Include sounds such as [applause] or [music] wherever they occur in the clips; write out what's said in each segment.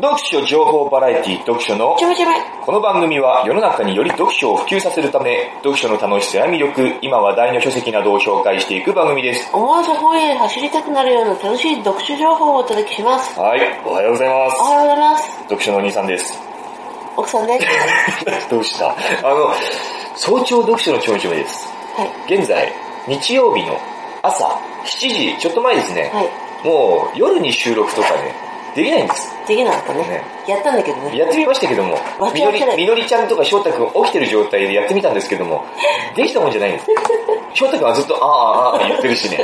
読書情報バラエティ読書の。この番組は世の中により読書を普及させるため、読書の楽しさや魅力、今話題の書籍などを紹介していく番組です。思わず本屋へ走りたくなるような楽しい読書情報をお届けします。はい、おはようございますお。はようございます。読書のお兄さんです。奥さんです。[laughs] どうした？あの、早朝読書のちょめちょめです。はい。現在、日曜日の朝7時、ちょっと前ですね。はい。もう夜に収録とかね、できないんです。できなかったね。ねやったんだけどね。やってみましたけども、みのりみのりちゃんとか翔太くん起きてる状態でやってみたんですけども、[laughs] できたもんじゃないんです。翔太くんはずっとああああ言ってるしね、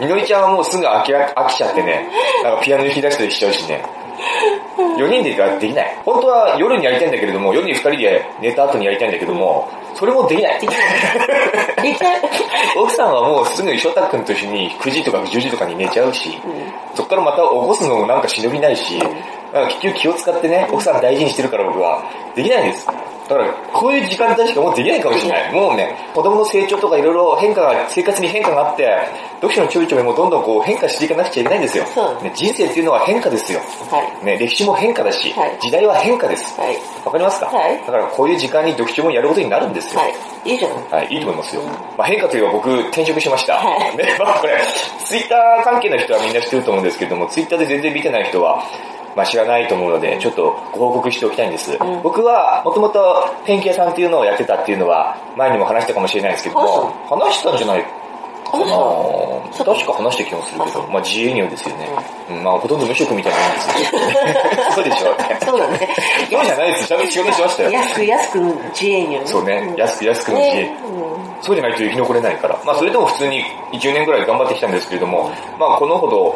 みのりちゃんはもうすぐ飽き飽きちゃってね、なんかピアノ弾き出したりしちゃうしね、4人ではできない。本当は夜にやりたいんだけれども、夜に2人で寝た後にやりたいんだけども、それもできないで。きない。奥さんはもうすぐに翔太くんと一緒に9時とか10時とかに寝ちゃうし、うん。そっからまた起こすのもなんか忍びないし、なんか結局気を使ってね、奥さん大事にしてるから僕は、できないんです。だから、こういう時間帯しかもうできないかもしれない。もうね、子供の成長とかいろいろ変化が、生活に変化があって、読書のちょいちょいもどんどんこう変化していかなくちゃいけないんですよ。ね、人生っていうのは変化ですよ。はい。ね、歴史も変化だし、はい時代は変化です。はい。わかりますか、はいだからこういう時間に読書もやることになるんですよ。はい。いいじゃない。はい、いいと思いますよ。まあ、変化といえば僕転職しました。はいね、まあこれ、ツイッター関係の人はみんな知ってると思うんですけども、ツイッターで全然見てない人は、まあ知らないと思うので、ちょっとご報告しておきたいんです。ん僕は、もともとペンキ屋さんっていうのをやってたっていうのは、前にも話したかもしれないですけども、話したんじゃないかな確か話した気もするけど、まあ自営業ですよね。うんまあほとんど無職みたいなもんですよ。[laughs] そうでしょうね。そうだね。そうじゃないです。ちゃんと仕事しましたよ。安く安く自営業ね。そうね、安く安くの自営。ね。うんそうじゃないと生き残れないから。まあそれでも普通に10年ぐらい頑張ってきたんですけれども、まあこのほど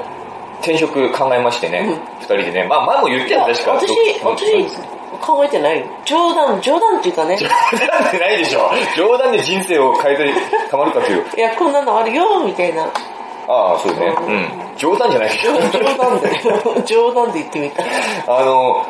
転職考えましてね、二人でね、まあ前も言っていやた確か。私、ど私、考えてないよ。冗談、冗談っていうかね。冗談ってないでしょ。冗談で人生を変えたりたまるかという。いや、こんなのあるよ、みたいな。ああ、そうね。うん。冗談じゃないでしょ。冗談で、冗談で言ってみた。あの、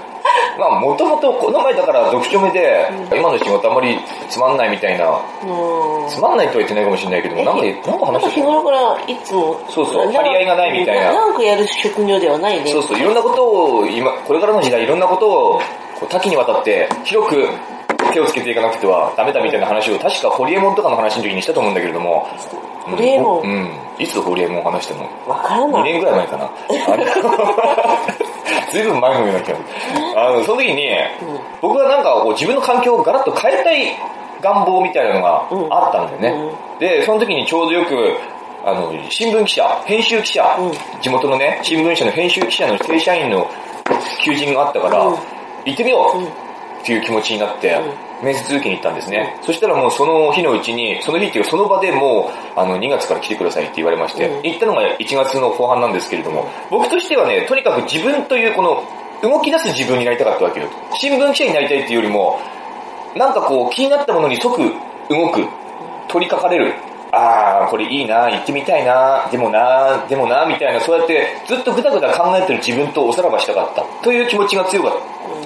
まあもともとこの前だから読書目で、今の仕事あんまりつまんないみたいな、うん。つまんないとは言ってないかもしれないけども、なんか、なんか話してた頃からいつも、そうそう。な張り合いがないみたいな。なんかやる職業ではないね。そうそう、いろんなことを、今、これからの時代いろんなことを、こう多岐にわたって、広く手をつけていかなくてはダメだみたいな話を、確かホリエモンとかの話の時にしたと思うんだけれども、ホリエモンうん。うんいつホリエモン話したの2わからない。年ぐらい前かな。あれ [laughs] ずいぶん前のような気がする。あの、その時に、僕はなんかこう自分の環境をガラッと変えたい願望みたいなのがあったんだよね。で、その時にちょうどよく、あの、新聞記者、編集記者、うん地元のね、新聞社の編集記者の正社員の求人があったから、うん行ってみよう、うんっていう気持ちになって、面接受けに行ったんですね。そしたらもうその日のうちに、その日っていうかその場でもう、あの、2月から来てくださいって言われまして、うん行ったのが1月の後半なんですけれども、僕としてはね、とにかく自分というこの、動き出す自分になりたかったわけよ。新聞記者になりたいっていうよりも、なんかこう、気になったものに即動く、取りかかれる。あー、これいいな、行ってみたいな、でもな、でもな、みたいな、そうやってずっとぐだぐだ考えてる自分とおさらばしたかった。という気持ちが強かっ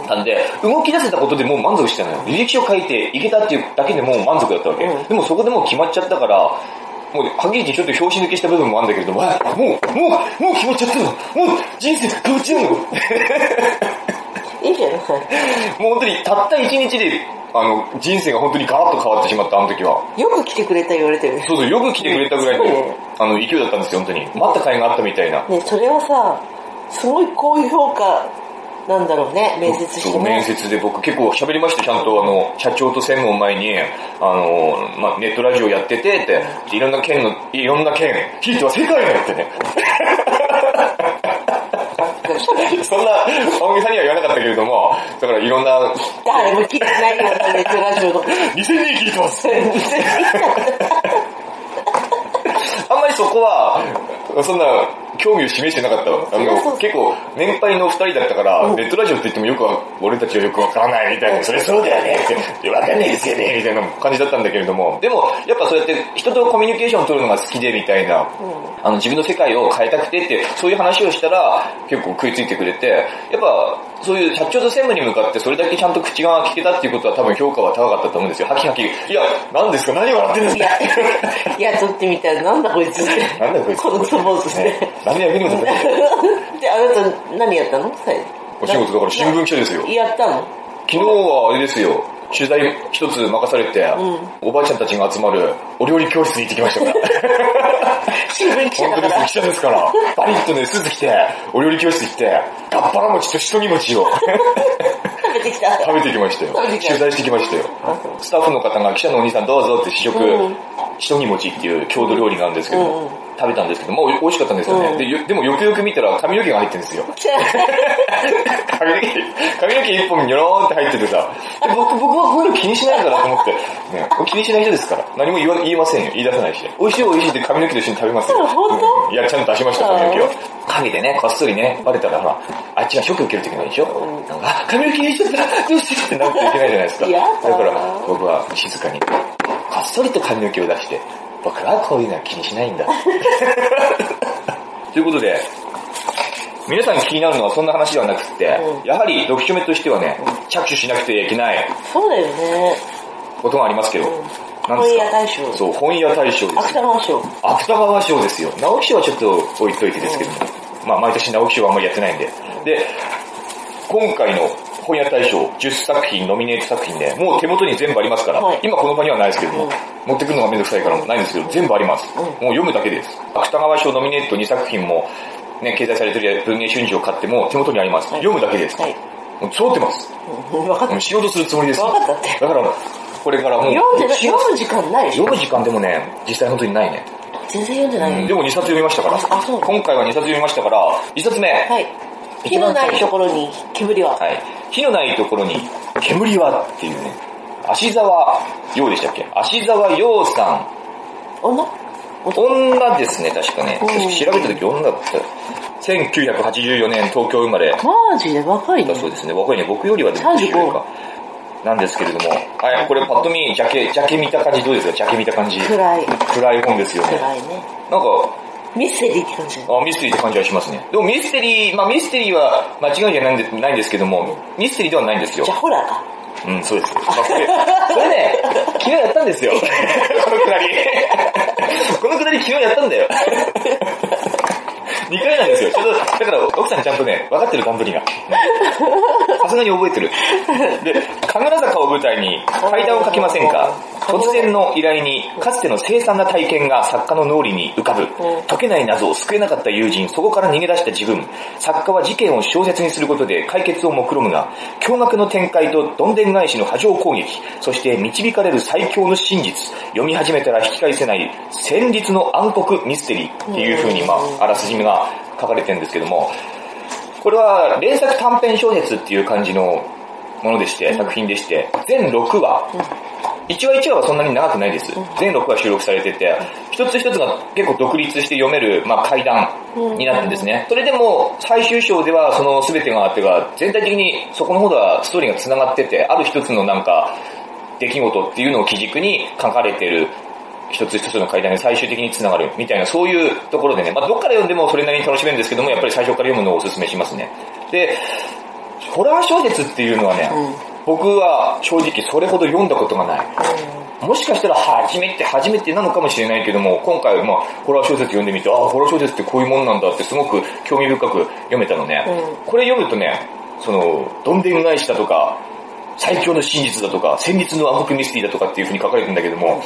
たんで、動き出せたことでもう満足したのよ。履歴書書いていけたっていうだけでもう満足だったわけ。うんでもそこでもう決まっちゃったから、もう、はっきり言ってちょっと拍子抜けした部分もあるんだけれども、あもう、もう、もう決まっちゃったの。もう人生変わっちゃうの。いいじゃない。もう本当にたった一日で、あの、人生が本当にガラッと変わってしまった、あの時は。よく来てくれた言われてるね。そうそう、よく来てくれたぐらいの、あの、勢いだったんですよ、本当に。待った甲斐があったみたいな。ね、それはさ、すごい高評価なんだろうね、面接してそう面ね。接で僕結構喋りました、ちゃんとあの、社長と専務を前に、あの、まあ、ネットラジオやってて、って、いろんな県の、いろんな県、ひいては世界のってね。[laughs] そんな大げさには言わなかったけれども、だからいろんな、誰も聞いてないようなネットラジオの。2000人聞いてます。[laughs] あんまりそこは、そんな興味を示してなかったわ。あの結構年配の二人だったから、ネットラジオって言ってもよくは、俺たちはよくわからないみたいな、それそうだよねって、わかんないですよねみたいな感じだったんだけれども、でもやっぱそうやって人とコミュニケーションを取るのが好きでみたいな、あの自分の世界を変えたくてって、そういう話をしたら結構食いついてくれて、やっぱそういう社長と専務に向かってそれだけちゃんと口が聞けたっていうことは多分評価は高かったと思うんですよ。ハキハキ、いや、何ですか？何笑ってるんですか、[laughs] いや、撮ってみたらなんだこいつって。なんだこいつ。このクソ坊主ねね。何の役にも立たない。[laughs] で、あなた何やったの？お仕事だから新聞記者ですよ。やったの？昨日はあれですよ、取材一つ任されて、おばあちゃんたちが集まるお料理教室に行ってきましたから。新聞記者本当です。記者ですから。バリッとね、スーツ着て、お料理教室行って、ガッパラ餅と一煮餅を食べてきた。食べてきましたよ取材してきましたよ。スタッフの方が記者のお兄さんどうぞって試食、うん一煮餅っていう郷土料理なんですけど、食べたんですけど、まあお美味しかったんですよね。うんでよでもよくよく見たら髪の毛が入ってるんですよ。[laughs] 髪の毛、髪の毛一本にョローンって入っててさ、で僕僕はこういうの気にしないからと思って、ね、気にしない人ですから、何も言わ言いませんよ、言い出さないし。美味しい美味しいって髪の毛と一緒に食べますよ。うん本当？うんいや、ちゃんと出しました、髪の毛を。影でね、こっそりね、バレたらほら、あっちがショック受けるといけないでしょ、なんか、あ髪の毛入れちゃったどうしてってなっていけないじゃないですか。やだだから、僕は静かに、こっそりと髪の毛を出して、僕はこういうのは気にしないんだ。[laughs] ということで、皆さん気になるのはそんな話ではなくって、うんやはり読書目としてはね、着手しなくてはいけないそうだよね。ことがありますけど、うん何ですか？本屋大賞そう、本屋大賞ですよ。芥川賞。芥川賞ですよ。直木賞はちょっと置いといてですけども、まあ毎年直木賞はあんまりやってないんで。で、今回の本屋大賞10作品、ノミネート作品で、もう手元に全部ありますから、はい今この場にはないですけども、うん持ってくるのがめんどくさいからないんですけど、全部あります。うんもう読むだけです。芥川賞ノミネート2作品も、ね、掲載されてる文藝春秋を買っても手元にあります。はい読むだけです。はい。もう揃ってます。うん分かった。仕事するつもりです。わかったってだから、これからもう、読んで読む時間ないでしょ？読む時間でもね、実際本当にないね。全然読んでないよ。でも2冊読みましたから。あそう今回は2冊読みましたから、1冊目。はい。火のないところに煙は。はい。火のないところに煙はっていうね。芦沢陽でしたっけ？芦沢陽さ女？ん。女ですね、確かね。うん確か調べた時女だった。1984年東京生まれだマジで若いね。そうですね。若いね、僕よりはでも年上か。なんですけれども、はい、これパッと見、ジャケ、ジャケ見た感じどうですか？ジャケ見た感じ。暗い。暗い本ですよね。暗いね。なんか、ミステリーって感じ。あミステリーって感じはしますね。でもミステリー、まあミステリーは間違いじゃないんでないんですけども、ミステリーではないんですよじゃ。あホラーか。うん、そうです。まあ、これ、これね、昨日やったんですよ。[laughs] このくだり。このくだり昨日やったんだよ。2回なんですよ。だから奥さんちゃんとね、分かってる段取りが。さすがに覚えてる。で、神楽坂を舞台に階段を書きませんか突然の依頼に、かつての凄惨な体験が作家の脳裏に浮かぶ。解けない謎を救えなかった友人、そこから逃げ出した自分。作家は事件を小説にすることで解決を目論むが、驚愕の展開とどんでん返しの波状攻撃、そして導かれる最強の真実、読み始めたら引き返せない戦慄の暗黒ミステリーっていう風に、まあ、あらすじめが書かれてるんですけども、これは連作短編小説っていう感じのものでして、作品でして、全6話、1話1話はそんなに長くないです。全6話収録されてて、一つ一つが結構独立して読める、まあ、階段になってるんですね。それでも最終章ではその全てがあってが、全体的にそこの方ではストーリーが繋がってて、ある一つのなんか、出来事っていうのを基軸に書かれてる一つ一つの階段に最終的に繋がるみたいなそういうところでね、まあどっから読んでもそれなりに楽しめるんですけども、やっぱり最初から読むのをお勧めしますね。で、ホラー小説っていうのはね、僕は正直それほど読んだことがない。もしかしたら初めて、初めてなのかもしれないけども、今回まあホラー小説読んでみて、ああ、ホラー小説ってこういうもんなんだってすごく興味深く読めたのね。うんこれ読むとね、その、どんでん返しだとか、最強の真実だとか、戦慄の暗黒ミステリーだとかっていう風に書かれてるんだけども、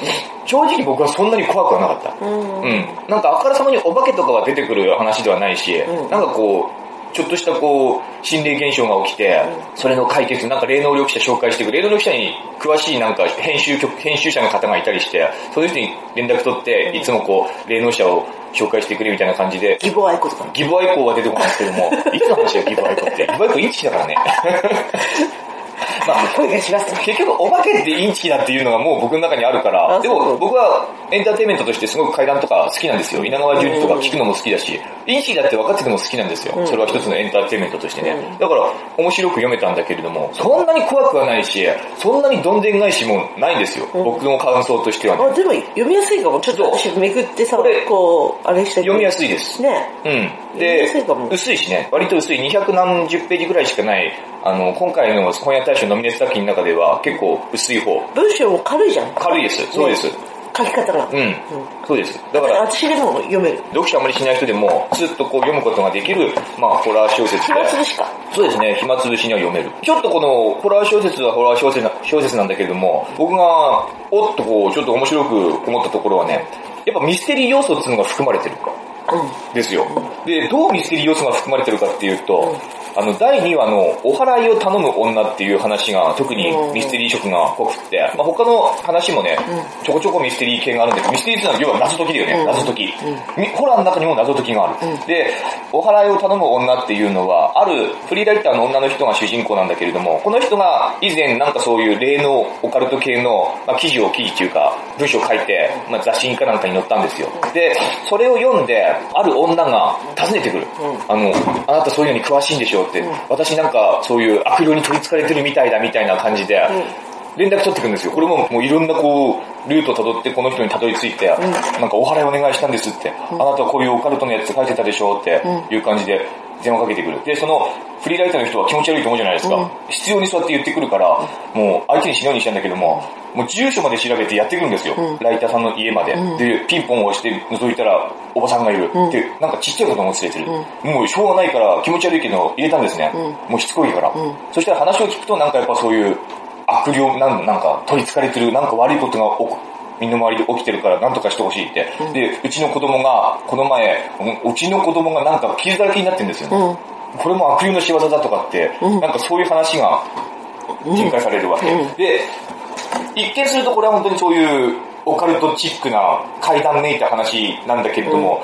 正直僕はそんなに怖くはなかった。うん。うん。なんかあからさまにお化けとかが出てくる話ではないし、うんなんかこう、ちょっとしたこう、心霊現象が起きて、それの解決、なんか霊能力者紹介してくる、霊能力者に詳しいなんか編集局、編集者の方がいたりして、そういう人に連絡取って、いつもこう、霊能者を紹介してくれみたいな感じで、義母愛子とか。ギブアイコーは出てこないんですけども、いつの話だよ、ギブアイコーって。ギブアイコーインチキだからね。まあ、声がしますね。結局お化けってインチキだっていうのがもう僕の中にあるから、でも僕はエンターテインメントとしてすごく階段とか好きなんですよ。稲川淳二とか聞くのも好きだし、インチキだって分かってても好きなんですよ。それは一つのエンターテインメントとしてね。だから面白く読めたんだけれども、そんなに怖くはないし、そんなにどんでん返しもないんですよ。僕の感想としてはね。あ、でも読みやすいかも。ちょっと私めくってさこれ、こう、あれして読みやすいです。ね。うん。で薄いしね、割と薄い、200何十ページぐらいしかない、あの、今回の本屋大賞ノミネート作品の中では結構薄い方。文章も軽いじゃん。軽いです。そうです。書き方が。うん。そうです。だから、私でも読める。読書あまりしない人でも、ずっとこう読むことができる、まあ、ホラー小説で。暇つぶしか。そうですね、暇つぶしには読める。ちょっとこの、ホラー小説はホラー小説な小説なんだけれども、僕が、おっとこう、ちょっと面白く思ったところはね、やっぱミステリー要素っていうのが含まれてる。うん。ですよ。で、どうミステリー要素が含まれてるかっていうと、あの、第2話のお祓いを頼む女っていう話が特にミステリー色が濃くって、まあ、他の話もね、ちょこちょこミステリー系があるんだけど、ミステリーっていうのは要は謎解きだよね、うん。謎解き。みホラーの中にも謎解きがある。で、お祓いを頼む女っていうのは、あるフリーライターの女の人が主人公なんだけれども、この人が以前なんかそういう霊のオカルト系の、まあ、記事を記事っていうか、文章を書いて、まあ、雑誌かなんかに載ったんですよ。で、それを読んで、ある女が訪ねてくる。あの、あなたそういうのに詳しいんでしょうって、私なんかそういう悪霊に取り憑かれてるみたいだみたいな感じで、連絡取ってくるんですよ。これももういろんなこう、ルートを辿ってこの人にたどり着いて、なんかお祓いお願いしたんですって、あなたはこういうオカルトのやつ書いてたでしょっていう感じで電話かけてくる。で、そのフリーライターの人は気持ち悪いと思うじゃないですか。必要にそうやって言ってくるから、もう相手にしないようにしたんだけども、もう住所まで調べてやってくるんですよ。ライターさんの家まで。で、ピンポンを押して覗いたら、おばさんがいる。で、なんかちっちゃい子供を連れてる。もうしょうがないから気持ち悪いけど入れたんですね。もうしつこいから。そしたら話を聞くとなんかやっぱそういう悪霊なんなんか取り憑かれてる、なんか悪いことが起こ身の回りで起きてるから何とかしてほしいって。で、うちの子供が、この前、うちの子供がなんか傷だらけになってるんですよね。これも悪霊の仕業だとかって、なんかそういう話が展開されるわけ。で、一見するとこれは本当にそういうオカルトチックな階段めいた話なんだけれども、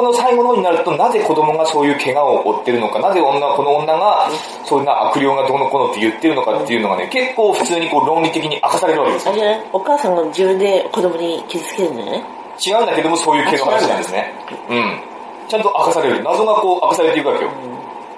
この最後の方になるとなぜ子供がそういう怪我を負ってるのか、なぜ女、この女がそういうな悪霊がどうのこうのって言ってるのかっていうのがね、結構普通にこう論理的に明かされるわけですよ。お母さんが自分で子供に傷つけるんだよね。違うんだけどもそういう系の話なんですね。うん。ちゃんと明かされる。謎がこう明かされていくわけよ。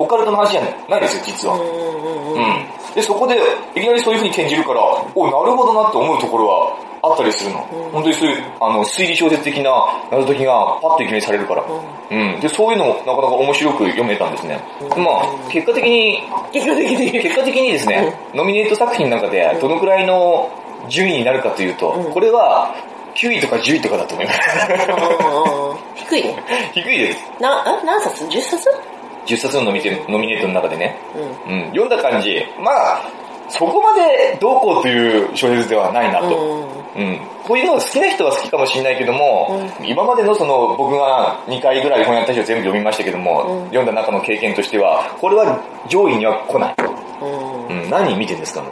オカルトの話じゃないですよ、実は。うん。で、そこで、いきなりそういう風に転じるから、おなるほどなって思うところはあったりするの。本当にそういう、あの、推理小説的な謎解きがパッといきなりされるから。うん。で、そういうのもなかなか面白く読めたんですね。まあ、結果的に、結果的に。結果的にですね、ノミネート作品の中でどのくらいの順位になるかというと、これは9位とか10位とかだと思います。うん [laughs] 低いね。低いです。な、あ何冊 ?10 冊？10冊のノミネノミネートの中でね。うん。うん、読んだ感じ、まあ、そこまでどうこうという小説ではないなと。うん。うん。こういうのが好きな人は好きかもしれないけども、今までのその僕が2回ぐらい本やった人全部読みましたけども、読んだ中の経験としては、これは上位には来ない。うんうん、何見てんですか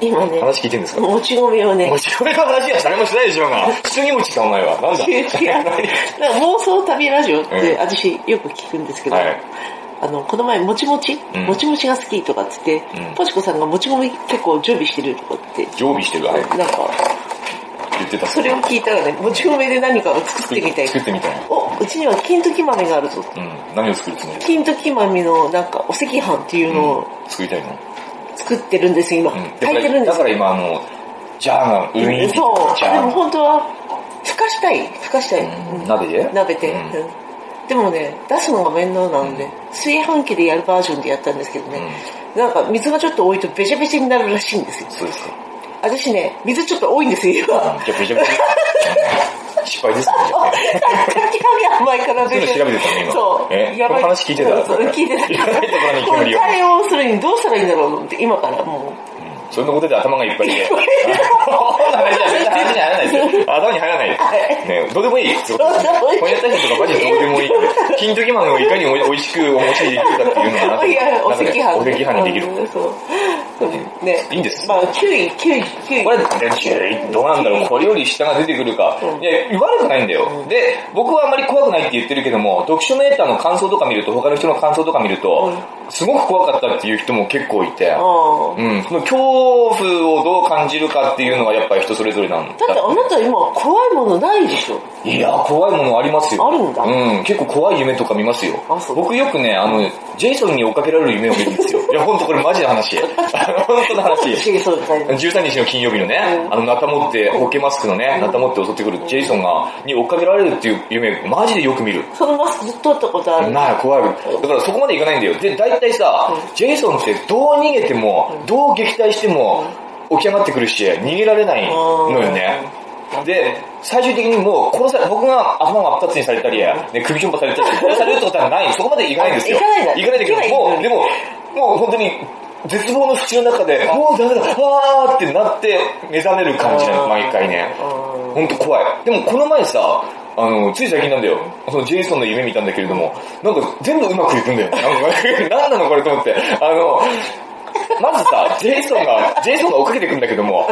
今ね、話聞いてんですか？もち米をね。も、ちろんの話は誰もしないでしょうが、杉餅かお前は。なんだ？違う違う。妄想旅ラジオってうん。私よく聞くんですけど、はい。あの、この前、もちもち、うん。もちもちが好きとかっつって、うん。ポチコさんがもち米結構常備してるとかって、常備してるあれなんか、言ってた。それを聞いたらね、もち米で何かを作ってみたい。作ってみたい。お、うちには金時豆があるぞ。うん。何を作るつもり？金時豆のなんかお赤飯っていうのをうん。作りたいの？作ってるんです、今。うん。炊いてるんですだから今あの、ジャーが上にそう。でも本当は、ふかしたい。ふかしたい。うん鍋で？鍋で、でもね、出すのが面倒なんで、炊飯器でやるバージョンでやったんですけどね、なんか水がちょっと多いとべちゃべちゃになるらしいんですよ。そうですか。私ね、水ちょっと多いんですよ、今。じゃあ、べちゃべちゃ。うん失敗ですね。じゃあね炊き加減前からそういうの調べてたの今そう。え？やばい話聞いてた？そう聞いてた。やばいところに対応するにどうしたらいいんだろうと思って、今からもう。そんなことで頭がいっぱいで。[laughs] そんな話じゃ絶対話に入らないですよ。頭に入らない。ねどうでもいい。そうこうやった人とかマジでどうでもいい。金時マンをいかに美味しくお持ちできるかっていうのがないや、お赤飯。お赤飯にできる。うんそう。ね。いいんですまあ、9位、9位、9位。これ、どうなんだろう、これより下が出てくるか。いや、悪くないんだよ。で、僕はあんまり怖くないって言ってるけども、読書メーターの感想とか見ると、他の人の感想とか見ると、すごく怖かったっていう人も結構いて、うん、その恐怖をどう感じるかっていうのはやっぱり人それぞれなんだ。だってあなた今怖いものないでしょいや、怖いものありますよ。あるんだうん、結構怖い夢とか見ますよ。僕よくね、あの、ジェイソンに追っかけられる夢を見るんですよ。いや、ほんとこれマジな話。本当の話。そうだね13日の金曜日のね、あの、ナタ持って、ホッケマスクのね、ナタ持って襲ってくるジェイソンが、に追っかけられるっていう夢、マジでよく見る。そのマスクずっと取ったことある。なあ、怖い。だからそこまでいかないんだよ。で、大体さ、ジェイソンってどう逃げても、どう撃退しても、起き上がってくるし、逃げられないのよね。で、最終的にもう殺され、僕が頭真っ二つにされたり、ね、首ちょんぱされたり、殺されるってことはない。そこまでいかないんですよ。いかないんだいかないんだけど、もう、でも、もう本当に、絶望の淵の中で、もうダメだ、あーってなって目覚める感じなの、毎回ね。ほんと怖い。でもこの前さ、あの、つい最近なんだよ。そのジェイソンの夢見たんだけれども、なんか全部うまくいくんだよ。なんか、[laughs] なのこれと思って。あの、まずさ、ジェイソンが、ジェイソンが追っかけてくんだけども、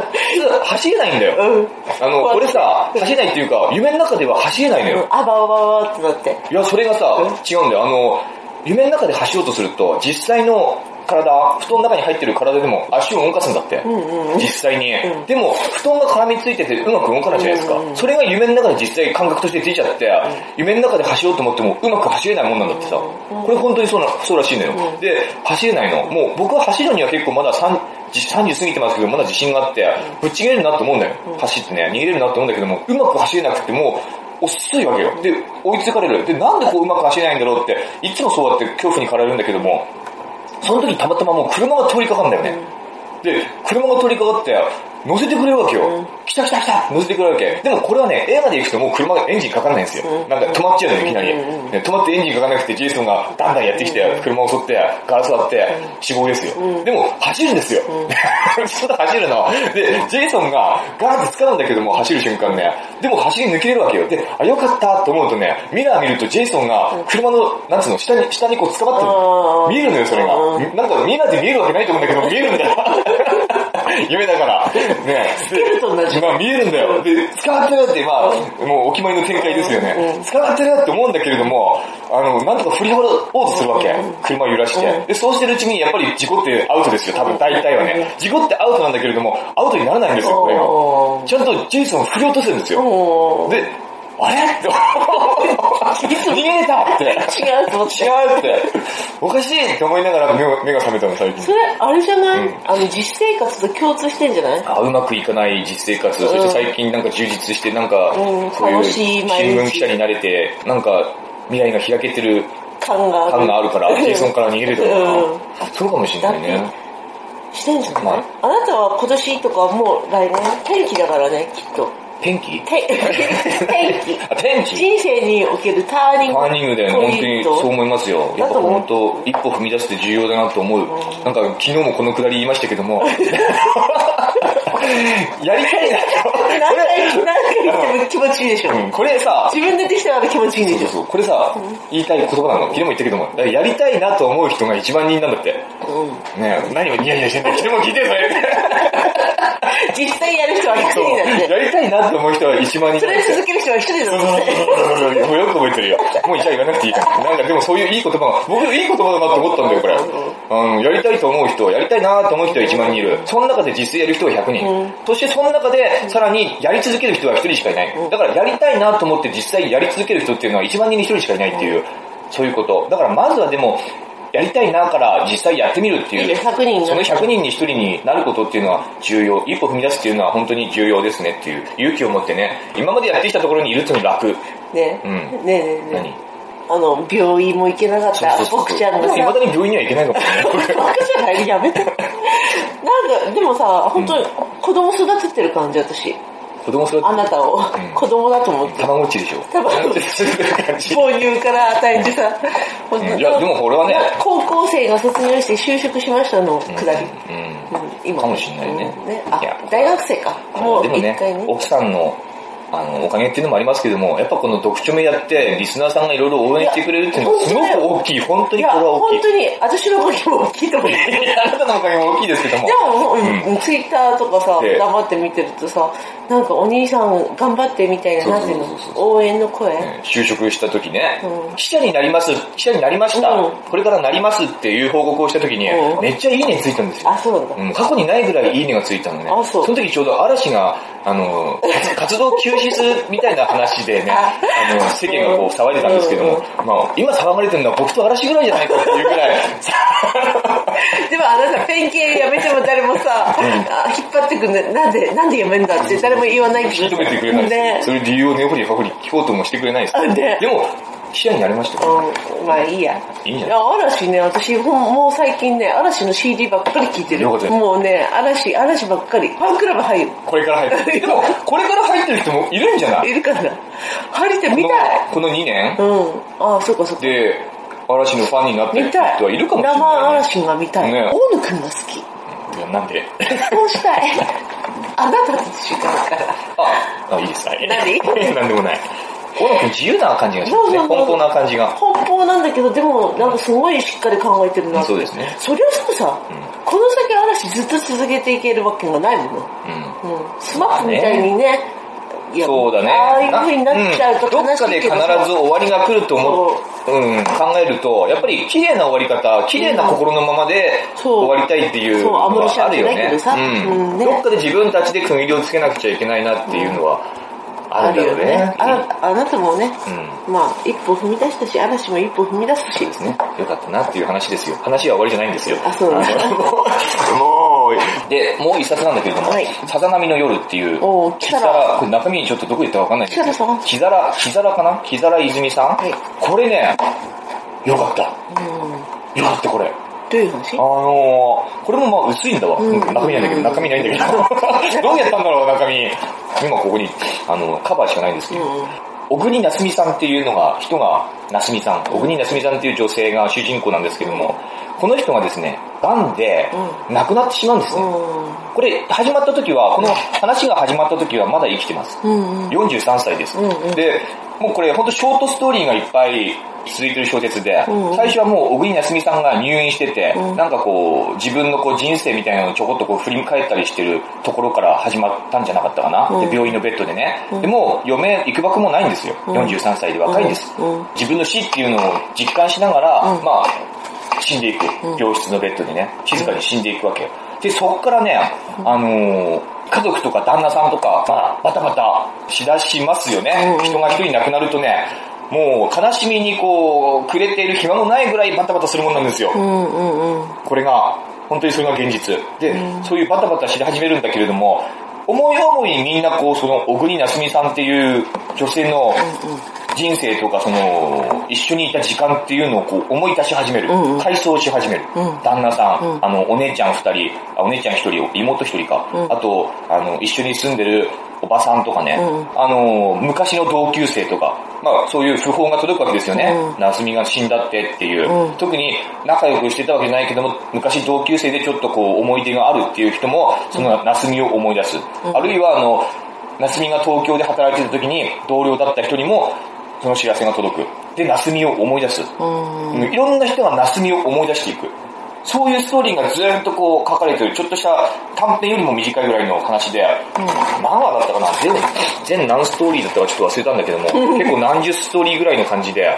走れないんだよ。うん。あの、俺さ、走れないっていうか、夢の中では走れないのよ。あばあばあばってなって。いや、それがさ、違うんだよ。あの、夢の中で走ろうとすると、実際の体、布団の中に入ってる体でも足を動かすんだって。うんうん。実際に、うんでも、布団が絡みついててうまく動かないじゃないですか。うんうんそれが夢の中で実際感覚としてついちゃって、夢の中で走ろうと思ってもうまく走れないもんなんだってさ。うんこれ本当にそうな、そうらしいのよ。うんで、走れないの。もう僕は走るには結構まだ3 30過ぎてますけど、まだ自信があって、ぶっちぎれるなと思うんだよ。走ってね、逃げれるなと思うんだけども、うまく走れなくてもう、遅いわけよ。で、追いつかれる。で、なんでこううまく走れないんだろうって、いつもそうやって恐怖に駆られるんだけども、その時たまたまもう車が通りかかるんだよね。で、車が通りかかって、乗せてくれるわけよ。うん来た来た来た乗せてくれるわけ。でもこれはね、映画で行くともう車がエンジンかかんないんですよ。うんなんか止まっちゃうのよ、いきなり。止まってエンジンかかんなくて、ジェイソンがダンダンやってきて、車を襲って、ガラス割って、死亡ですよ。うんでも、走るんですよ。[laughs] ちょっと走るの。で、ジェイソンがガーンって掴むんだけども、走る瞬間ね。でも走り抜けれるわけよ。で、あ、よかったと思うとね、ミラー見るとジェイソンが車の、なんつうの、下に、下にこう捕まってる見えるのよ、それがう。なんかミラーで見えるわけないと思うんだけど、見えるんだよ。[laughs] 夢だから。ねスケルトンなまあ見えるんだよ。で、捕まってるって、まあ、もうお決まりの展開ですよねうん。捕まってるって思うんだけれども、あの、なんとか振り払おうとするわけうん。車を揺らしてうん。で、そうしてるうちに、やっぱり事故ってアウトですよ、多分大体はね。事故ってアウトなんだけれども、アウトにならないんですよ、これが。ちゃんとジェイソンを振り落とすんですよ。で、あれ？って、逃げれたって。違うと思って。違うって、おかしいって思いながら目が目が覚めたの、最近そ。れ、あれじゃない、うんあの、実生活と共通してんじゃない？あうまくいかない実生活、そして最近なんか充実して、なんかうん、そういう新聞記者になれて、なんか未来が開けてる感がある。感があるから、ジェイソンから逃げれるとかうんな。そうかもしれないね。してんじゃない、まあなたは今年とかもう来年天気だからね、きっと。天気？て天気。あ、天気？人生におけるターニングターニングだよね、本当にそう思いますよ。やっぱ本当、一歩踏み出すって重要だなと思う。なんか昨日もこのくだり言いましたけども、[laughs] やりたいな何回、何回言っても気持ちいいでしょ。うんこれさ、自分でできたから気持ちいいんでしょ。そうそうそう。これさ、言いたい言葉なの？昨日も言ったけども、やりたいなと思う人が1万人なんだって。うん。ねえ、何をニヤニヤしてんだ昨日も聞いてるそれ。[laughs] 実際やる人は100人だって。やりたいなと思う人は1万人それ。続ける人は1人だもうよく覚えてるよ。もうじゃあ言わなくていいから。なんかでもそういういい言葉が、僕いい言葉だなと思ったんだよ、これ。あの、やりたいと思う人、やりたいなと思う人は1万人いる。その中で実際やる人は100人。うんそしてその中で、さらにやり続ける人は1人しかいない。だからやりたいなと思って実際やり続ける人っていうのは1万人に1人しかいないっていう、そういうこと。だからまずはでも、やりたいなから実際やってみるっていう。100人その100人に1人になることっていうのは重要。一歩踏み出すっていうのは本当に重要ですねっていう勇気を持ってね、今までやってきたところにいるっていうのは楽。ね。うんねえねえね何？え。あの、病院も行けなかった。僕ちゃんがさ。未だに病院には行けないかもしれない。[laughs] 僕じゃないやめて。なんか、でもさ、本当に子供育ててる感じ、私。子供育てあなたをん子供だと思って。たまごっちでしょ。たまごっちそういう感じ。母乳から与えてさ、いやでも俺はね高校生が卒業して就職しましたのくだり。うん。うん今かもしんないねうんねあ大学生か。もう一回ね。奥さんの、あの、おかげっていうのもありますけども、やっぱこの読書目やって、リスナーさんがいろいろ応援してくれるっていうのはすごく大きい。本当にこれは大きい。本当に、私の時も大きいと思う。あなたのおかげも大きいですけども。でも、うん、ツイッターとかさ、で頑張って見てるとさ、なんかお兄さん頑張ってみたいな、なんていうの応援の声。ね就職した時ね、うん記者になります、記者になりました、うんこれからなりますっていう報告をした時に、うんめっちゃいいねついたんですよ。あ、そうなんだ。うん、過去にないぐらいいいねがついたのね。あそうの時ちょうど嵐が、あの、活動休止するみたいな話でね、[laughs] ああの、世間がこう騒いでたんですけども、まあ、今騒がれてるのは僕と嵐ぐらいじゃないかっていうぐらい、[laughs] でもあなたペン系やめても誰もさ、あ引っ張ってくんね。なんで、なんでやめんだって誰も言わないけど。引き止めてくれないし、ねそれ理由を根掘り葉掘り聞こうともしてくれないです。でも、視野になりましたよ。うん、まあいいや。いいんじゃないや嵐ね、私ほんもう最近ね、嵐の CD ばっかり聴いてる。よかったですもうね、嵐、嵐ばっかり。ファンクラブ入る。これから入ってる。[laughs] でも、これから入ってる人もいるんじゃない？いるかな入りたい、見たい。このこの2年？うん。ああ、そうかそうか。で、嵐のファンになってる人見たい。はいるかもしれない、ね。生嵐が見たい。ね大野くんが好き。いやなんで？結婚したい。[laughs] あなたと違うから。あ、あいいです。はい。何？[laughs] なんでもない。小野くん自由な感じがしますね。奔放な感じが。奔放なんだけど、でも、なんかすごいしっかり考えてるな。そうですねそりゃそうさ、この先嵐ずっと続けていけるわけがないもの。うん。うん。スマップみたいにね、そうだね。ああいう風になっちゃうとんどっかで必ず終わりが来ると思う、うん、考えると、やっぱり綺麗な終わり方、綺麗な心のままで終わりたいっていうのはあるよね。うんどっかで自分たちで区切りをつけなくちゃいけないなっていうのはあるんだろうね。ああなたもね、うん。まあ、一歩踏み出したし、嵐も一歩踏み出すし。ですね。よかったなっていう話ですよ。話は終わりじゃないんですよ。あそうなもう、で、もう一冊なんだけれども、はいさざ波の夜っていう、おー木皿、これ中身ちょっとどこ行ったかわかんないんですけど木皿さん木皿、木皿かな？木皿泉さん、はいこれね、よかった。うん。よかった、これ。どういう話？あのー、これもまあ薄いんだわ。うん中身ないんだけど、中身ないんだけど。どうやったんだろう、中身。今ここに、あの、カバーしかないんですけど。うん。小国なすみさんっていうのが、人が、なすみさん、小国なすみさんっていう女性が主人公なんですけども、この人がですね、癌で亡くなってしまうんですね。これ、始まった時は、この話が始まった時はまだ生きてます。うん。うん。43歳です。で、もうこれ本当ショートストーリーがいっぱい続いてる小説で、最初はもう小国なすみさんが入院してて、うんなんかこう、自分のこう人生みたいなのをちょこっとこう振り返ったりしてるところから始まったんじゃなかったかな。うんで病院のベッドでね。うんでもう余命、いくばくもないんですよ。うん43歳で若いんです、自分の死っていうのを実感しながら、うんまあ、死んでいくうん。病室のベッドでね、静かに死んでいくわけよ。で、そっからね、あのー家族とか旦那さんとか、まあ、バタバタしだしますよね。人が一人亡くなるとね、もう悲しみにこう、くれている暇もないぐらいバタバタするもんなんですよ。うんうんうん。これが、本当にそれが現実。で、うんそういうバタバタし始めるんだけれども、思い思いにみんなこう、その、小国なすみさんっていう女性の人生とか、その、一緒にいた時間っていうのをこう思い出し始める。うんうん。回想し始める。うん。旦那さん、うん。あの、お姉ちゃん二人、あお姉ちゃん一人、妹一人か、うん。あと、あの、一緒に住んでるおばさんとかね、うんあの、昔の同級生とか、まあそういう訃報が届くわけですよね。うんなすみが死んだってっていう、うん。特に仲良くしてたわけじゃないけども、昔同級生でちょっとこう思い出があるっていう人も、そのなすみを思い出す。うん。あるいはあの、なすみが東京で働いてた時に同僚だった人にも、その知らせが届く。で、なすみを思い出す。うん。いろんな人がなすみを思い出していく。そういうストーリーがずっとこう書かれてる、ちょっとした短編よりも短いぐらいの話で、何話だったかな？全、全何ストーリーだったかちょっと忘れたんだけども、結構何十ストーリーぐらいの感じで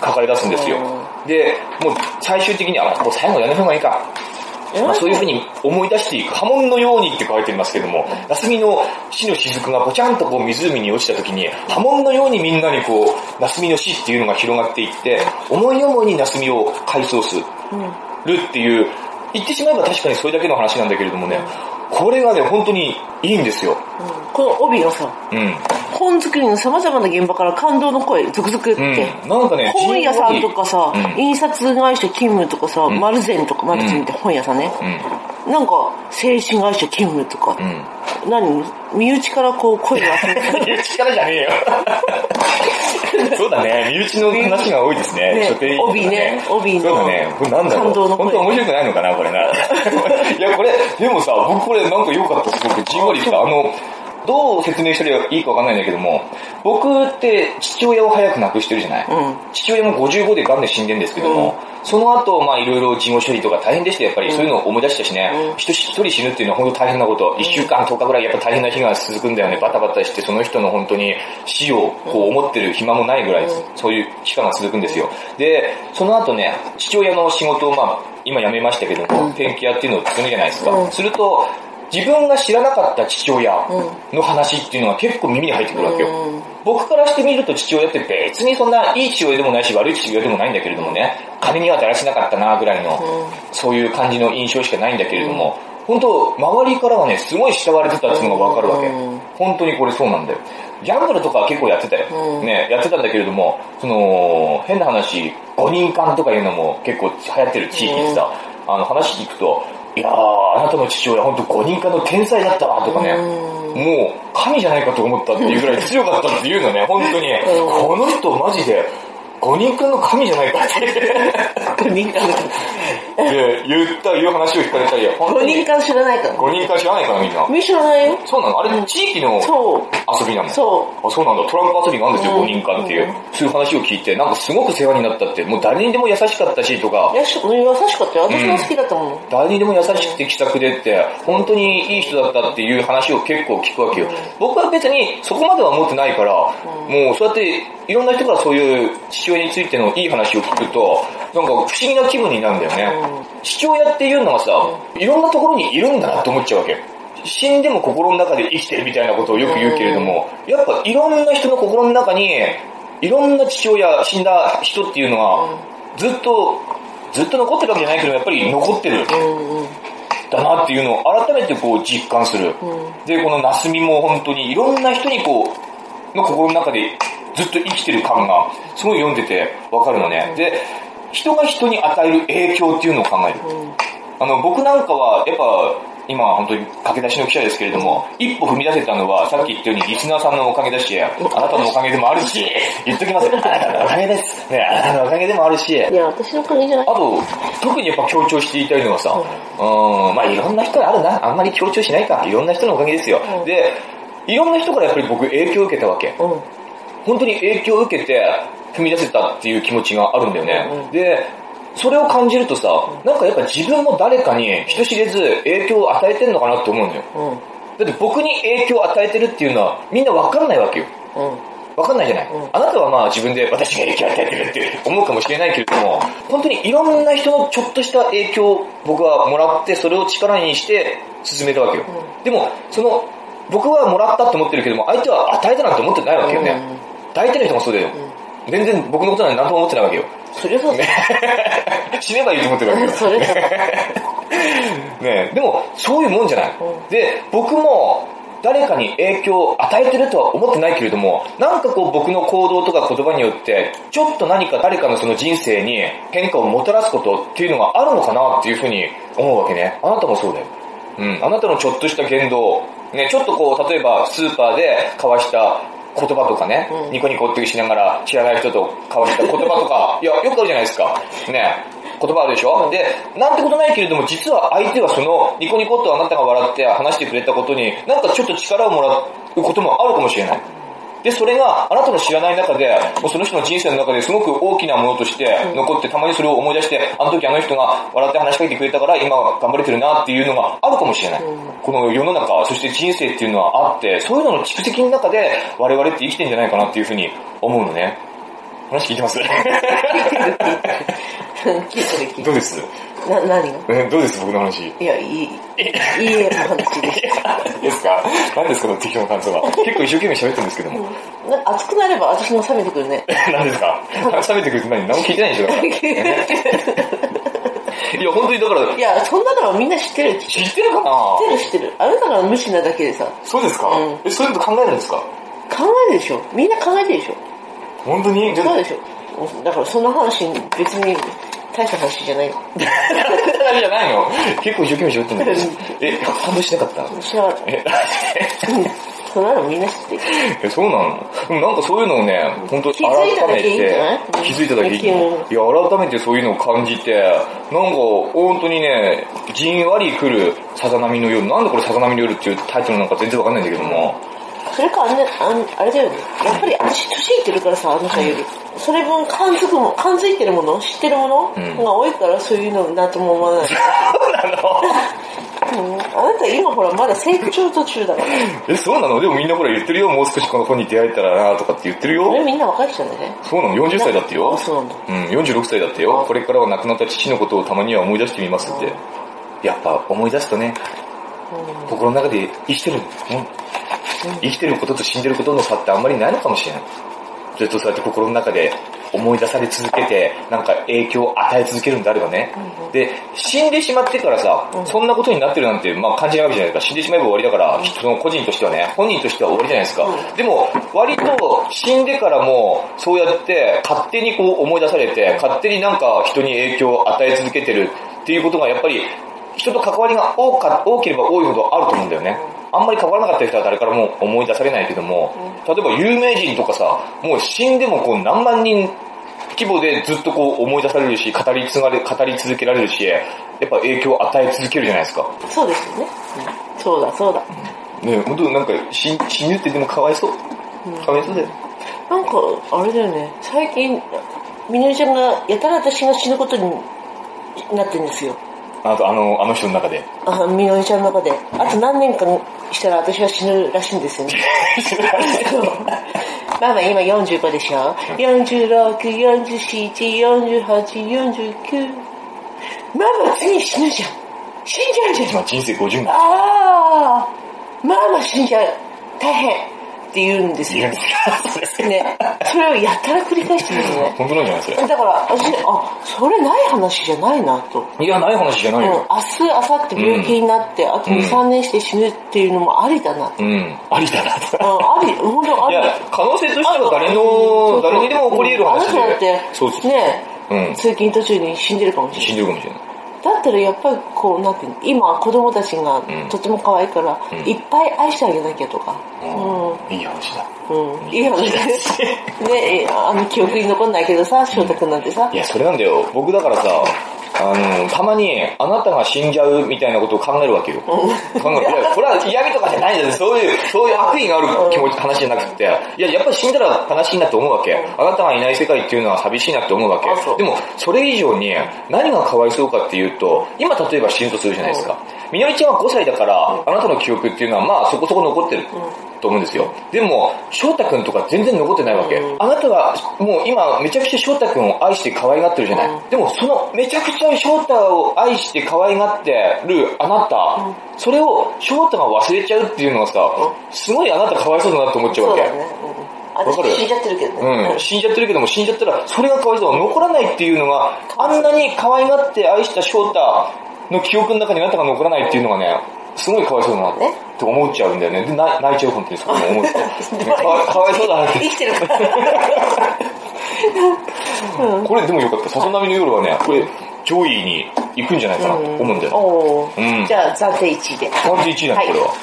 書かれ出すんですよ。で、もう最終的には、もう最後やめた方がいいか。まあ、そういうふうに思い出していく、波紋のようにって書いてますけども、夏美の死の雫がぽちゃんとこう湖に落ちた時に、波紋のようにみんなにこう、夏美の死っていうのが広がっていって、思い思いに夏美を回想するっていう、言ってしまえば確かにそれだけの話なんだけれどもね、これがね、本当にいいんですよ。この帯がさ、うん。本作りの様々な現場から感動の声、続々って。うん。なんかね、本屋さんとかさ、うん印刷会社勤務とかさ、マルゼンとか、マルゼンって本屋さんね。うん。なんか、精神会社勤務とか、うん。何？身内からこう声が集めて [laughs] 身内からじゃねえよ。[laughs] そうだね、身内の話が多いですね。ね書店員とか帯ね帯のそうだね、これなんだろう。感動の声本当は面白くないのかな、これな。いや、これ、でもさ、僕これなんか良かった、すごく。じんわりした。あの、どう説明したらいいかわかんないんだけども、僕って父親を早く亡くしてるじゃない？うん。父親も55で癌で死んでんですけども、その後、まあいろいろ事後処理とか大変でしたよ。やっぱり、そういうのを思い出したしね、うん。人一人死ぬっていうのは本当大変なこと、1週間10日ぐらいやっぱ大変な日が続くんだよね、バタバタしてその人の本当に死をこう思ってる暇もないぐらい、そういう期間が続くんですよ。で、その後ね、父親の仕事をまあ今辞めましたけども、ペンキ屋っていうのを作るじゃないですか。うん。すると、自分が知らなかった父親の話っていうのが結構耳に入ってくるわけよ。うん僕からしてみると父親って別にそんないい父親でもないし悪い父親でもないんだけれどもね、金にはだらしなかったなぐらいの、うんそういう感じの印象しかないんだけれども、本当周りからはね、すごい慕われてたっていうのがわかるわけうん。本当にこれそうなんだよ。ギャンブルとかは結構やってたよ。うんね、やってたんだけれども、その、変な話、五人間とかいうのも結構流行ってる地域でさ、あの話聞くと、いやー、あなたの父親本当五人間の天才だったわとかね、うん。もう神じゃないかと思ったっていうぐらい強かったっていうのね、本当に、うん。この人マジで五人間の神じゃないかって五人間で言った、いう話を聞かれたり、本当に五人間知らないから。五人間知らないかなみんな。み知らないよ。そうなの？あれ地域の。遊びなの？そう。あ、そうなんだ。トランプ遊びがあるんですよ、うん5人間っていううん。そういう話を聞いて、なんかすごく世話になったって、もう誰にでも優しかったしとか、優しかったよ。私も好きだったもん。誰にでも優しくて気さくでって、本当にいい人だったっていう話を結構聞くわけよ。僕は別にそこまでは思ってないから、もうそうやっていろんな人からそういう父親についてのいい話を聞くと、なんか不思議な気分になるんだよね。父親っていうのはさ、いろんなところにいるんだなって思っちゃうわけ。死んでも心の中で生きてるみたいなことをよく言うけれども、やっぱいろんな人の心の中に、いろんな父親、死んだ人っていうのが、ずっと、ずっと残ってるわけじゃないけど、やっぱり残ってる。だなっていうのを改めてこう実感する。うんで、このナスミも本当にいろんな人にこう、の心の中でずっと生きてる感が、すごい読んでてわかるのね。で、人が人に与える影響っていうのを考える。うんあの、僕なんかは、やっぱ、今は本当に駆け出しの記者ですけれども、一歩踏み出せたのは、さっき言ったようにリスナーさんのおかげだし、あなたのおかげでもあるし、言っときます。あなたのおかげです。ね、あなたのおかげでもあるし、いや、私のおかげじゃないあと、特にやっぱ強調して言いたいのはさ、うん、まあいろんな人があるな。あんまり強調しないか。いろんな人のおかげですよ。うんで、いろんな人からやっぱり僕影響を受けたわけ。うん。本当に影響を受けて踏み出せたっていう気持ちがあるんだよね。うんで、それを感じるとさ、なんかやっぱ自分も誰かに人知れず影響を与えてるのかなって思うのよ。うん。だって僕に影響を与えてるっていうのはみんなわかんないわけよ。うん。わかんないじゃない、うんあなたはまあ自分で私が影響を与えてるって思うかもしれないけれども、本当にいろんな人のちょっとした影響を僕はもらって、それを力にして進めたわけよ。うでも、その、僕はもらったって思ってるけども、相手は与えたなんて思ってないわけよね。うん大体の人もそうだよ。全然僕のことなんて何とも思ってないわけよ。それは、[laughs] 死ねばいいと思ってるわけよ。それは、[laughs] ねえでも、そういうもんじゃない。うんで、僕も、誰かに影響を与えてるとは思ってないけれども、なんかこう僕の行動とか言葉によって、ちょっと何か誰かのその人生に変化をもたらすことっていうのがあるのかなっていうふうに思うわけね。あなたもそうだよ。うん。あなたのちょっとした言動、ね、ちょっとこう、例えばスーパーで交わした言葉とかね、うんニコニコってしながら知らない人と交わした言葉とか、[laughs] いや、よくあるじゃないですか。ね。言葉あるでしょ、で、なんてことないけれども、実は相手はそのニコニコとあなたが笑って話してくれたことに、なんかちょっと力をもらうこともあるかもしれない。で、それがあなたの知らない中で、もうその人の人生の中ですごく大きなものとして残って、たまにそれを思い出して、あの時あの人が笑って話しかけてくれたから今は頑張れてるなっていうのがあるかもしれない。うんこの世の中、そして人生っていうのはあって、そういうのの蓄積の中で我々って生きてんじゃないかなっていうふうに思うのね。話聞いてます？どうです？な、何が？えどうです？僕の話。いや、いい、いい絵の話です。ですか？何ですか？この適当な感想は？結構一生懸命喋ってるんですけども。な熱くなれば私も冷めてくるね。[laughs] 何ですか？冷めてくるって何？何も聞いてないでしょ？だから [laughs] いや、本当にだから、いや、そんなのはみんな知ってる。知っ知ってるかな？てる知ってる。あなたが無視なだけでさ、そうですか、うんえ、そういうこと考えるんですか？考えるでしょ。みんな考えてるでしょ。本当に？そうでしょ。だからそんな話、別に大した話じゃない。話じゃないの結構一生懸命喋ってるんだけど。え、反応しなかった？知らなかっえ、た。うんそんなのみんな知ってる。え、そうなの？でもなんかそういうのをね、本当改めて気づいただけいい。いうんや、改めてそういうのを感じて、なんか本当にね、じんわり来るさざ波の夜、なんでこれさざ波の夜っていうタイトルなんか全然わかんないんだけども、それかあんな、あんあれだよね。やっぱり私年いってるからさ、あの人より。それ分感づくも、感づいてるもの、知ってるもの？うんが多いからそういうのなんとも思わない。そうなの？うん、あなた今ほらまだ成長途中だから。え、そうなの？でもみんなほら言ってるよ、もう少しこの子に出会えたらなとかって言ってるよ。みんな若い人だね。そうなの ?40 歳だってよあ、。そうなんだ。うん、46歳だってよ。これからは亡くなった父のことをたまには思い出してみますって。やっぱ思い出すとね、うん心の中で生きてる、うん生きてることと死んでることの差ってあんまりないのかもしれない。ずっとそうやって心の中で思い出され続けて、なんか影響を与え続けるんであればね。で、死んでしまってからさ、そんなことになってるなんて、まあ感じないわけじゃないですか。死んでしまえば終わりだから、その個人としてはね、本人としては終わりじゃないですか。でも、割と死んでからも、そうやって勝手にこう思い出されて、勝手になんか人に影響を与え続けてるっていうことがやっぱり、人と関わりが多か多ければ多いほどあると思うんだよね。あんまり関わらなかった人は誰からも思い出されないけども、例えば有名人とかさ、もう死んでもこう何万人規模でずっとこう思い出されるし、語り継がれ、語り続けられるし、やっぱ影響を与え続けるじゃないですか。そうですよね。そうだ、そうだ。ね本当なんか死死ぬってでもかわいそう。かわいそうだよ。なんか、あれだよね。最近、みのりちゃんが、やたら私が死ぬことになってるんですよ。あとあの、あの人の中で。あ、みのりちゃんの中で。あと何年かしたら私は死ぬらしいんですよね。[laughs] まあまあ今45でしょ ?46、47、48、49。まあまあ次死ぬじゃん。死んじゃうじゃん。まあ人生50年。ああ、まあまあ死んじゃう。大変。って言うんですよ。ね。それをやったら繰り返してるんですね。本当なんじゃないそれ。だから、私、あ、それない話じゃないなと。いや、ない話じゃないうん、よ。明日、明後日病気になって、あと2、3年して死ぬっていうのもありだなと。うん。ありだなと。うん、あり、本当あり。いや、可能性としては誰の、誰にでも起こり得る話あの人だって。ね、うん。通勤途中に死んでるかもしれない。死んでるかもしれない。だったらやっぱりこう、なんていうの、今子供たちがんとても可愛いから、んいっぱい愛してあげなきゃとか。うん。いい話だ。うん。うん。いい話です。ねあの、記憶に残んないけどさ、翔太くんなんてさい。や、それなんだよ。僕だからさ、あの、たまに、あなたが死んじゃうみたいなことを考えるわけよ。考える。いや、これは嫌味とかじゃないんだよ。そういう、そういう悪意がある気持ち、話じゃなくて。いや、やっぱり死んだら悲しいなって思うわけ。あなたがいない世界っていうのは寂しいなって思うわけ。でも、それ以上に、何がかわいそうかっていうと、今例えば死ぬとするじゃないですか。みのりちゃんは5歳だから、あなたの記憶っていうのは、まあ、そこそこ残ってる。と思うんですよ。でも、翔太くんとか全然残ってないわけ。あなたは、もう今、めちゃくちゃ翔太くんを愛して可愛がってるじゃない。でも、その、めちゃくちゃ翔太を愛して可愛がってるあなた、それを翔太が忘れちゃうっていうのはさ、すごいあなたかわいそうだなって思っちゃうわけ。私死んじゃってるけどね。うん、死んじゃってるけども死んじゃったらそれがかわいそう。残らないっていうのがあんなに可愛がって愛した翔太の記憶の中にあなたが残らないっていうのがねすごいかわいそうだなって思っちゃうんだよね。で泣泣いちゃう本当にそこも思って、[laughs] ね、かわかわいそうだなって。生きてるか。ら。[laughs] これでもよかった。さそ波の夜はね、これ上位に行くんじゃないかな。と思うんだよ。じゃあ暫定1位で。感じ1位だね、これは。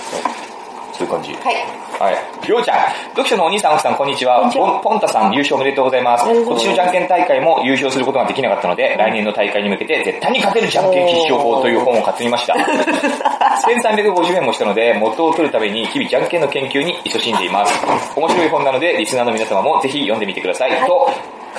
そういう感じ。はい。はい。りょうちゃん、読書のお兄さん、奥さん、こんにちは。ポンタさん、優勝おめでとうございます。今年のじゃんけん大会も優勝することができなかったので、来年の大会に向けて絶対に勝てるじゃんけん必勝法という本を買ってみました。[laughs] 1350円もしたので、元を取るために日々じゃんけんの研究に勤しんでいます。面白い本なので、リスナーの皆様もぜひ読んでみてください。と、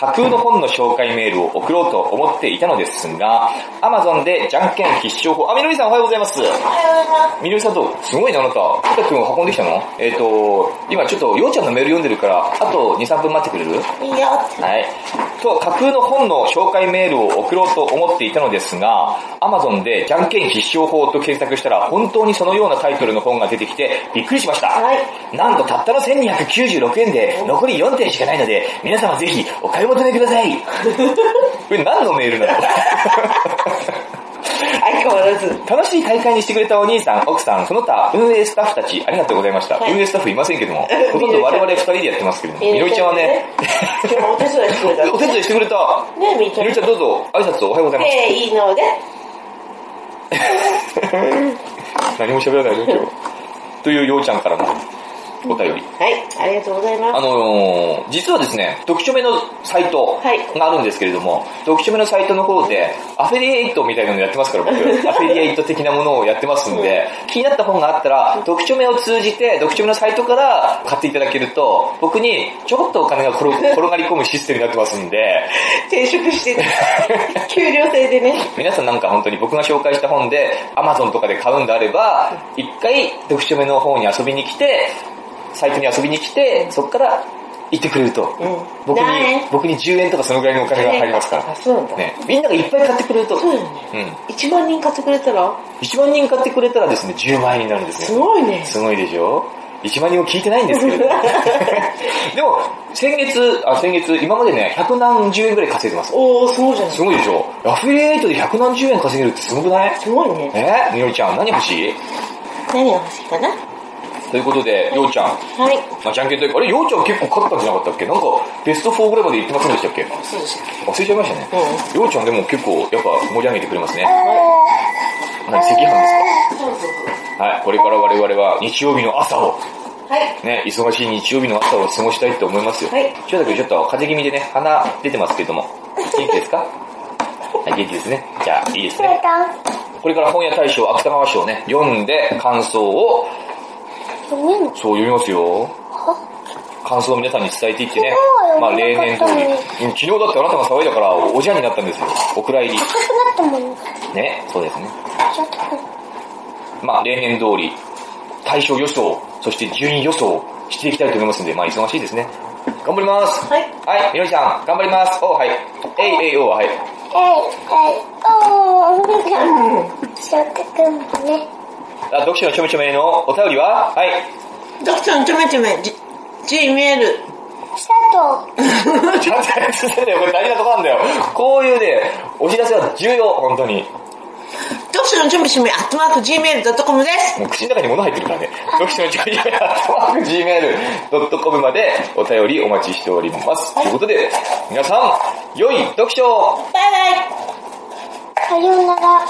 架空の本の紹介メールを送ろうと思っていたのですが、Amazon でじゃんけん必勝法、あ、みのりさんおはようございます。おはようございまみのりさんと、すごいね、あなた。ふたくんを運んできたの？えっ、と、今ちょっと、ようちゃんのメール読んでるから、あと2、3分待ってくれる？す。いいよ。はい。と、架空の本の紹介メールを送ろうと思っていたのですが、Amazon でじゃんけん必勝法と検索したら、本当にそのようなタイトルの本が出てきて、びっくりしました。はい。なんとたったの1296円で、残り4点しかないので、皆様ぜひお買い求めください。これ何のメールなの [laughs] 相変わらず。楽しい大会にしてくれたお兄さん、奥さん、その他運営スタッフたち、ありがとうございました。はい運営スタッフいませんけども、[laughs] ほとんど我々二人でやってますけども、みのりちゃんはね、今 [laughs] 日お手伝いしてくれたのお手伝いしてくれた。ねみーちゃん。みのりちゃんどうぞ、挨拶をおはようございます。えー、いいので。何も喋らないで今日。というようちゃんからのお便り。はい。ありがとうございます。あのー、実はですね、読書目のサイトはいがあるんですけれども、読書目のサイトの方で、アフィリエイトみたいなのやってますから、僕。[laughs] アフィリエイト的なものをやってますんで、気になった本があったら、読書目を通じて、読書目のサイトから買っていただけると、僕にちょこっとお金が転 [laughs] 転がり込むシステムになってますんで、転職してる。[laughs] 給料制でね。皆さんなんか本当に僕が紹介した本で Amazon とかで買うんであれば、一回読書目の方に遊びに来て、サイトに遊びに来て、そこから行ってくれると、うん僕に僕に10円とかそのぐらいのお金が入りますから。あ、そうなんだ。ね、みんながいっぱい買ってくれると、そうだよね。うん。1万人買ってくれたら、1万人買ってくれたらですね、10万円になるんですね。すごいね。すごいでしょ？1万人も聞いてないんですけれども。[laughs] でも、先月、あ、先月、今までね、百何十円ぐらい稼いでます。おー、すごいじゃないすごいでしょ？アフィリエイトで百何十円稼げるってすごくない？すごいね。え？みのりちゃん、何欲しい？何が欲しいかな？ということで、ようちゃん、はい。まあ、じゃんけん大会、あれ、ようちゃん結構勝ったんじゃなかったっけ？なんか、ベスト4ぐらいまで行ってませんでしたっけ？そうです。忘れちゃいましたね。ようちゃんでも結構、やっぱ盛り上げてくれますね。何、赤飯ですそうそうか？はい、これから我々は日曜日の朝を、はい。ね、忙しい日曜日の朝を過ごしたいと思いますよ。はい千代田君ちょっと風邪気味でね、鼻出てますけども、元気ですか？はい、元気ですね。じゃあ、いいですね。これから本屋大賞、芥川賞ね、読んで感想を、そう読みますよ。感想を皆さんに伝えていってね、まあ例年通り。うん昨日だってあなたが騒いだからおじゃんになったんですよ。お蔵入り。ね、そうですね。まあ例年通り、大賞予想、そして順位予想していきたいと思いますんで、まあ忙しいですね。頑張ります。はい。はい、みのりさん、頑張ります。おはい。えいえいおはい。あ、読書のちょめちょめのお便りは？はい。読書のちょめちょめ、G、G メール。ちゃんとやってたんだよ。これ大事なとこなんだよ。こういうね、お知らせは重要、本当に。読書のちょめちょめ、アットマーク Gmail.com です。もう口の中に物入ってるからね。読書のちょめちょめ、アットマーク Gmail.com までお便りお待ちしております。ということで、皆さん、良い読書をバイバイさようなら。